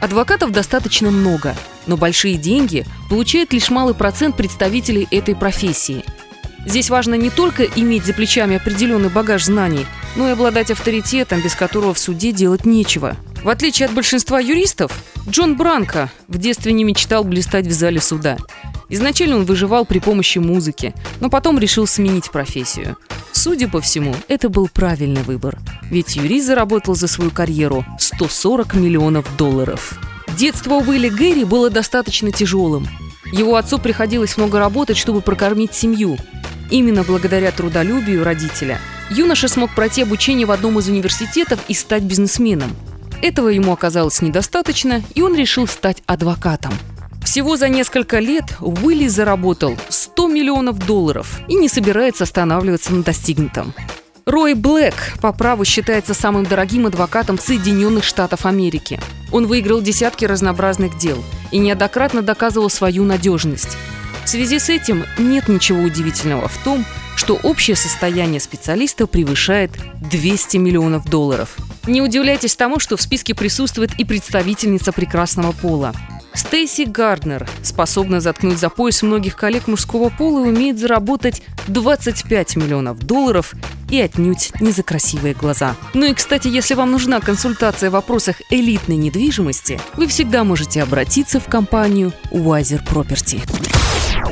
Адвокатов достаточно много, но большие деньги получает лишь малый процент представителей этой профессии. Здесь важно не только иметь за плечами определенный багаж знаний, но и обладать авторитетом, без которого в суде делать нечего. В отличие от большинства юристов, Джон Бранко в детстве не мечтал блистать в зале суда. Изначально он выживал при помощи музыки, но потом решил сменить профессию. Судя по всему, это был правильный выбор. Ведь юрист заработал за свою карьеру 140 миллионов долларов. Детство Уилли Гэри было достаточно тяжелым. Его отцу приходилось много работать, чтобы прокормить семью. Именно благодаря трудолюбию родителя юноша смог пройти обучение в одном из университетов и стать бизнесменом. Этого ему оказалось недостаточно, и он решил стать адвокатом. Всего за несколько лет Уилли заработал 100 миллионов долларов и не собирается останавливаться на достигнутом. Рой Блэк по праву считается самым дорогим адвокатом Соединенных Штатов Америки. Он выиграл десятки разнообразных дел и неоднократно доказывал свою надежность. В связи с этим нет ничего удивительного в том, что общее состояние специалиста превышает 200 миллионов долларов. Не удивляйтесь тому, что в списке присутствует и представительница прекрасного пола. Стейси Гарднер способна заткнуть за пояс многих коллег мужского пола и умеет заработать 25 миллионов долларов и отнюдь не за красивые глаза. Ну и, кстати, если вам нужна консультация в вопросах элитной недвижимости, вы всегда можете обратиться в компанию Wiser Property.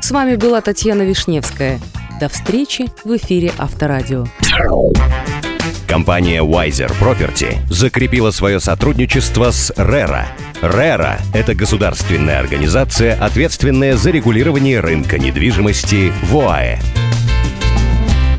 С вами была Татьяна Вишневская. До встречи в эфире Авторадио. Компания Wiser Property закрепила свое сотрудничество с RERA. RERA – это государственная организация, ответственная за регулирование рынка недвижимости в ОАЭ.